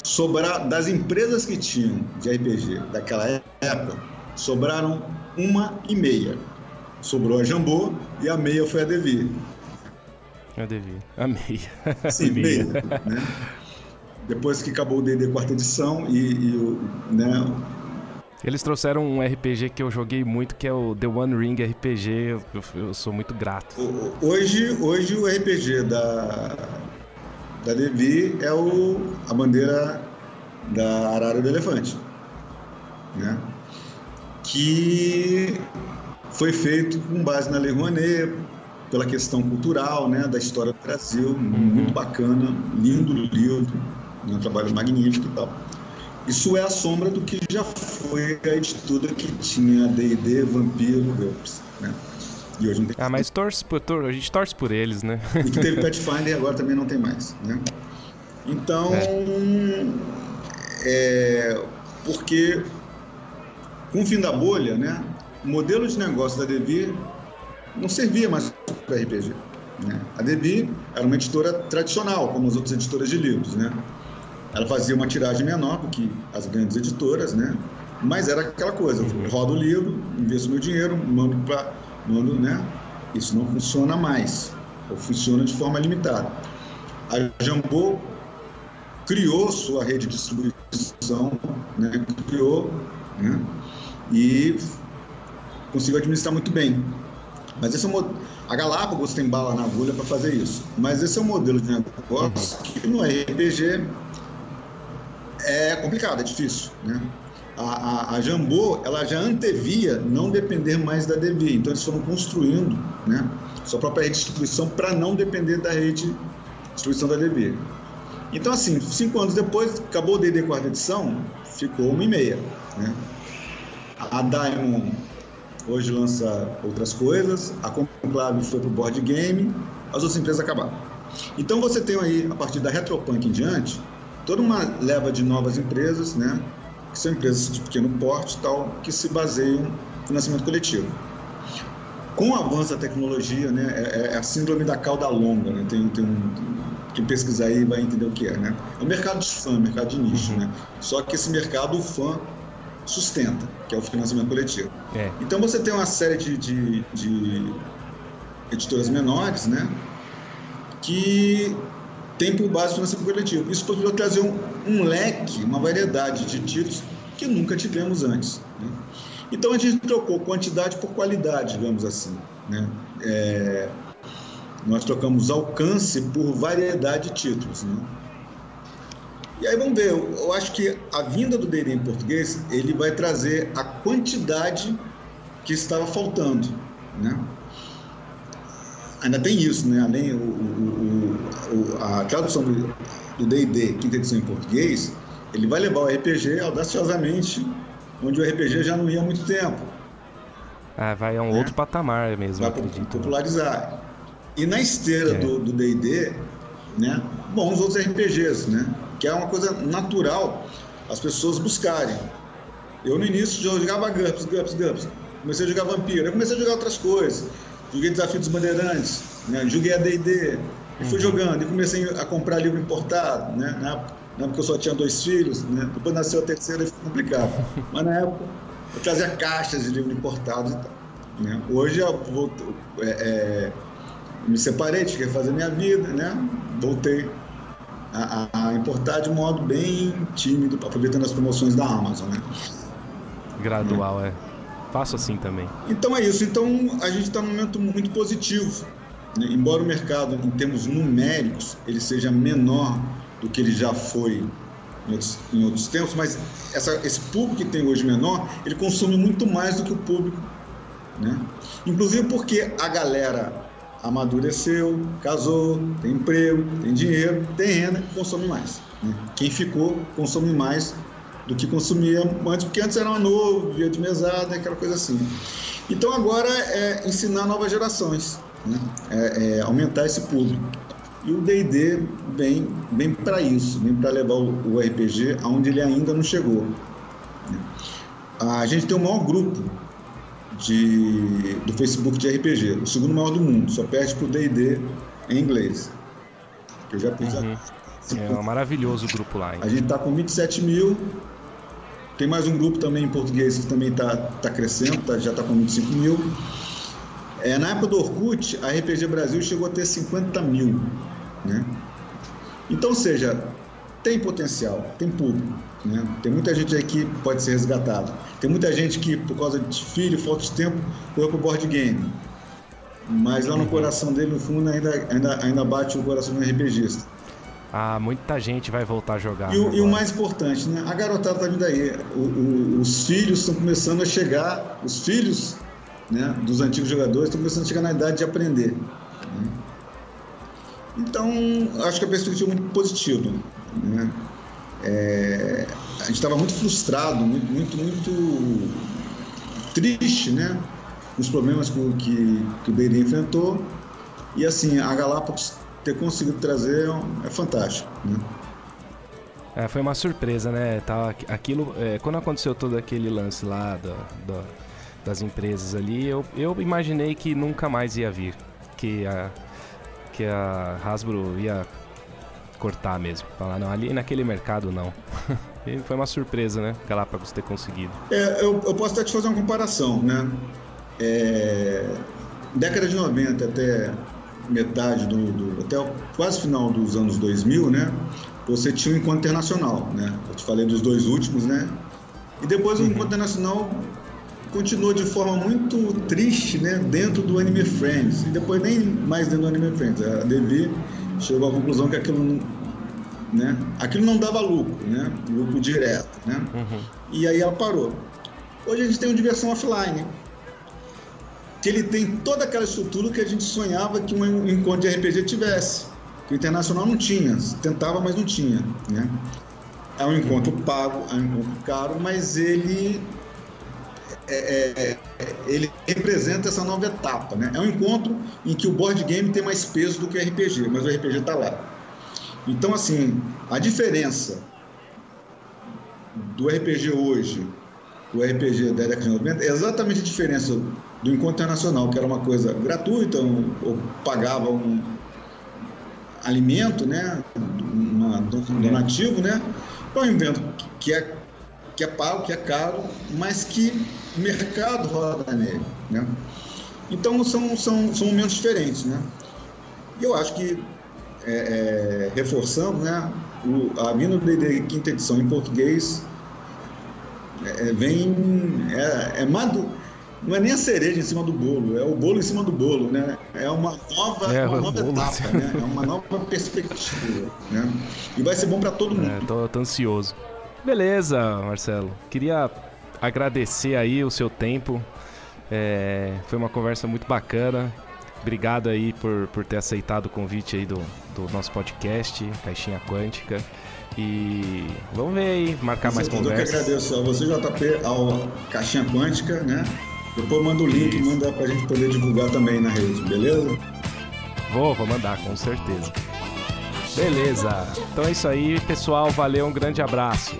sobrar das empresas que tinham de RPG daquela época, sobraram uma e meia. Sobrou a Jambô e a meia foi a Devi. A Devi, a meia. Sim, meia. meia né? Depois que acabou o D&D quarta edição e, e o, né, eles trouxeram um RPG que eu joguei muito, que é o The One Ring RPG. Eu, eu sou muito grato. Hoje, hoje o RPG da, da Devi é o, a bandeira da Arara do Elefante. Né? Que foi feito com base na Lei Rouanet, pela questão cultural, né, da história do Brasil, uhum. muito bacana, lindo livro, um trabalho magnífico e tal. Isso é a sombra do que já foi a editora que tinha D&D, Vampiro, GURPS, né? E hoje não tem. Ah, mas torce por, tor a gente torce por eles, né? E que teve Pathfinder e agora também não tem mais, né? Então, é. é porque com o fim da bolha, né, o modelo de negócio da Devir não servia mais para RPG. Né? A Devir era uma editora tradicional, como as outras editoras de livros, né? Ela fazia uma tiragem menor do que as grandes editoras, né? Mas era aquela coisa, eu rodo o livro, investo meu dinheiro, mando para... Mando, né? Isso não funciona mais, ou funciona de forma limitada. A Jambô criou sua rede de distribuição, né? criou, né? e conseguiu administrar muito bem. Mas esse é um, a Galápagos tem bala na agulha para fazer isso. Mas esse é um modelo de negócio uhum. que no RPG é complicado, é difícil, né? A, a, a Jambô, ela já antevia não depender mais da DV, então eles foram construindo, né, sua própria rede de distribuição para não depender da rede de distribuição da DV. Então, assim, cinco anos depois, acabou o D&D quarta edição, ficou uma e meia, né? A Diamond hoje lança outras coisas, a Conclave foi para o board game, as outras empresas acabaram. Então você tem aí, a partir da Retropunk em diante, toda uma leva de novas empresas, né, que são empresas de pequeno porte tal, que se baseiam no financiamento coletivo. Com o avanço da tecnologia, né, é, é a síndrome da cauda longa, né, tem, tem um, quem pesquisar aí vai entender o que é, né? É um mercado de fã, mercado de nicho, né? Só que esse mercado, o fã sustenta, que é o financiamento coletivo. É. Então você tem uma série de, de, de editoras menores, né? Que tem por base o financiamento coletivo. Isso possibilitou trazer um, um, leque, uma variedade de títulos que nunca tivemos antes. Né? Então a gente trocou quantidade por qualidade, digamos assim. Né? É, nós trocamos alcance por variedade de títulos. Né? E aí vamos ver, eu acho que a vinda do D&D em português, ele vai trazer a quantidade que estava faltando, né? ainda tem isso, né? Além o, o, o, a tradução do D&D, quinta edição em português, ele vai levar o RPG audaciosamente onde o RPG já não ia há muito tempo. Ah, vai a um né? outro patamar mesmo, vai acredito. popularizar. E na esteira é. do D&D, né? Bom, os outros RPGs, né? Que é uma coisa natural as pessoas buscarem. Eu no início jogava GURPS, GURPS, GURPS. Comecei a jogar Vampiro, eu comecei a jogar outras coisas joguei Desafio dos Bandeirantes, né? joguei a D&D, e fui uhum. jogando, e comecei a comprar livro importado, né? Na época, na época eu só tinha dois filhos, né? Depois nasceu a terceira e ficou complicado. Mas na época eu trazia caixas de livro importados e tal. Né? Hoje eu vou, é, é, me separei, tive que fazer minha vida, né? Voltei a, a, importar de modo bem tímido, aproveitando as promoções da Amazon, né? Gradual, é. é faço assim também. Então é isso. Então a gente está num momento muito positivo. Né? Embora o mercado, em termos numéricos, ele seja menor do que ele já foi em outros, em outros tempos, mas essa, esse público que tem hoje menor, ele consome muito mais do que o público Né? Inclusive porque a galera amadureceu, casou, tem emprego, tem dinheiro, tem renda, consome mais. Né? Quem ficou consome mais do que consumia antes, porque antes era novo, via de mesada, aquela coisa assim. Então agora é ensinar novas gerações, né? é, é aumentar esse público. E o D&D vem, vem para isso, vem para levar o, RPG aonde ele ainda não chegou. Né? A gente tem o maior grupo de, do Facebook de RPG, o segundo maior do mundo, só perde para o D&D em inglês. Eu já, uhum. É um maravilhoso grupo lá. Hein? A gente está com 27 mil, tem mais um grupo também em português que também está tá crescendo, tá, já está com 25 mil. É, na época do Orkut, a RPG Brasil chegou a ter 50 mil. Né? Então, seja, tem potencial, tem público. Né? Tem muita gente aí que pode ser resgatado. Tem muita gente que, por causa de filho, falta de tempo, foi para o board game. Mas lá no uhum. coração dele, no fundo, ainda, ainda, ainda bate o coração do RPGista. Ah, muita gente vai voltar a jogar. E, o, e o mais importante, né? A garotada tá vindo aí. O, o, os filhos estão começando a chegar, os filhos né, dos antigos jogadores estão começando a chegar na idade de aprender. Né? Então, acho que a perspectiva é muito positiva. Né? É, a gente estava muito frustrado, muito, muito, muito triste, né? Os problemas que, que, que o Beiri enfrentou. E assim, a Galápagos ter conseguido trazer é fantástico, né? É, foi uma surpresa, né? Tava, aquilo, é, quando aconteceu todo aquele lance lá do, do, das empresas ali, eu, eu imaginei que nunca mais ia vir, que a, que a Hasbro ia cortar mesmo, falar não ali naquele mercado não. e foi uma surpresa, né? Galápagos ter conseguido. É, eu, eu posso até te fazer uma comparação, né? É, década de 90 até metade do, do até quase final dos anos 2000, né? Você tinha o um encontro internacional, né? Eu te falei dos dois últimos, né? E depois uhum. o encontro internacional continuou de forma muito triste, né? Dentro do Anime Friends e depois nem mais dentro do Anime Friends. A Devi chegou à conclusão que aquilo não, né? Aquilo não dava lucro, né? Lucro direto, né? Uhum. E aí ela parou. Hoje a gente tem uma diversão offline que ele tem toda aquela estrutura que a gente sonhava que um encontro de RPG tivesse. Que o Internacional não tinha, tentava, mas não tinha. Né? É um encontro pago, é um encontro caro, mas ele, é, é, é, ele representa essa nova etapa. Né? É um encontro em que o board game tem mais peso do que o RPG, mas o RPG está lá. Então, assim, a diferença do RPG hoje, o RPG da década de 90, é exatamente a diferença do encontro internacional, que era uma coisa gratuita, ou pagava um alimento, né, um donativo, né, para um evento que é, que é pago, que é caro, mas que o mercado roda nele, né. Então são, são, são momentos diferentes, né. E eu acho que, é, é, reforçando, né, o, a do D&D quinta edição em português é, vem, é, é maduro, não é nem a cereja em cima do bolo, é o bolo em cima do bolo, né? É uma nova, é, uma nova etapa, né? É uma nova perspectiva, né? E vai ser bom para todo mundo. É, tô, tô ansioso. Beleza, Marcelo. Queria agradecer aí o seu tempo. É, foi uma conversa muito bacana. Obrigado aí por, por ter aceitado o convite aí do, do nosso podcast, Caixinha Quântica. E vamos ver aí, marcar mais conversas. Eu que agradeço a você, JP, ao Caixinha Quântica, né? Depois manda o link, Isso. manda pra gente poder divulgar também na rede, beleza? Vou, vou mandar, com certeza. Beleza. Então é isso aí, pessoal. Valeu, um grande abraço.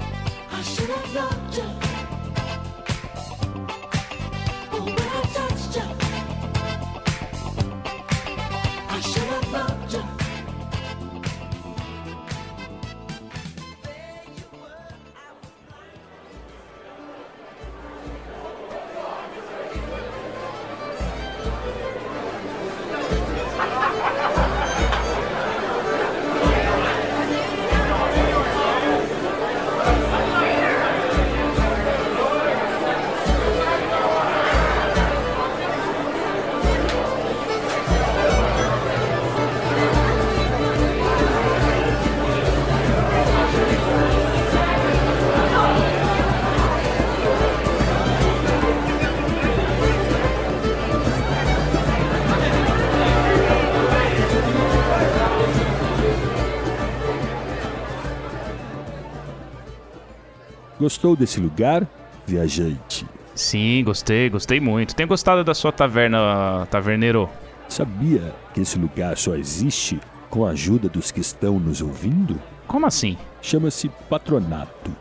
Gostou desse lugar, viajante? Sim, gostei, gostei muito. Tenho gostado da sua taverna, taverneiro. Sabia que esse lugar só existe com a ajuda dos que estão nos ouvindo? Como assim? Chama-se patronato.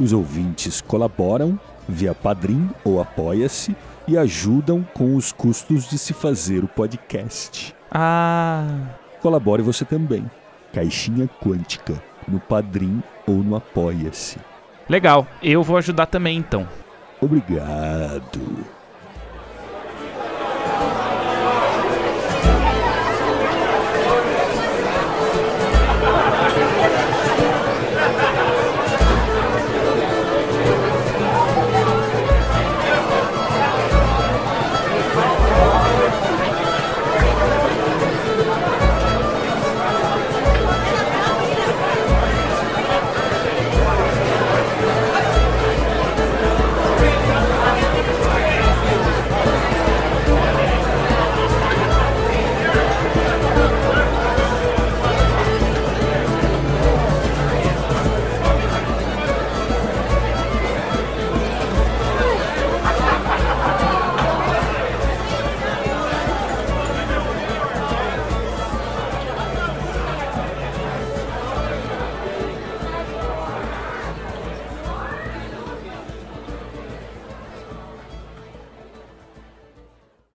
Os ouvintes colaboram via Padrim ou Apoia-se e ajudam com os custos de se fazer o podcast. Ah. Colabore você também. Caixinha Quântica, no Padrim ou no Apoia-se. Legal, eu vou ajudar também então. Obrigado.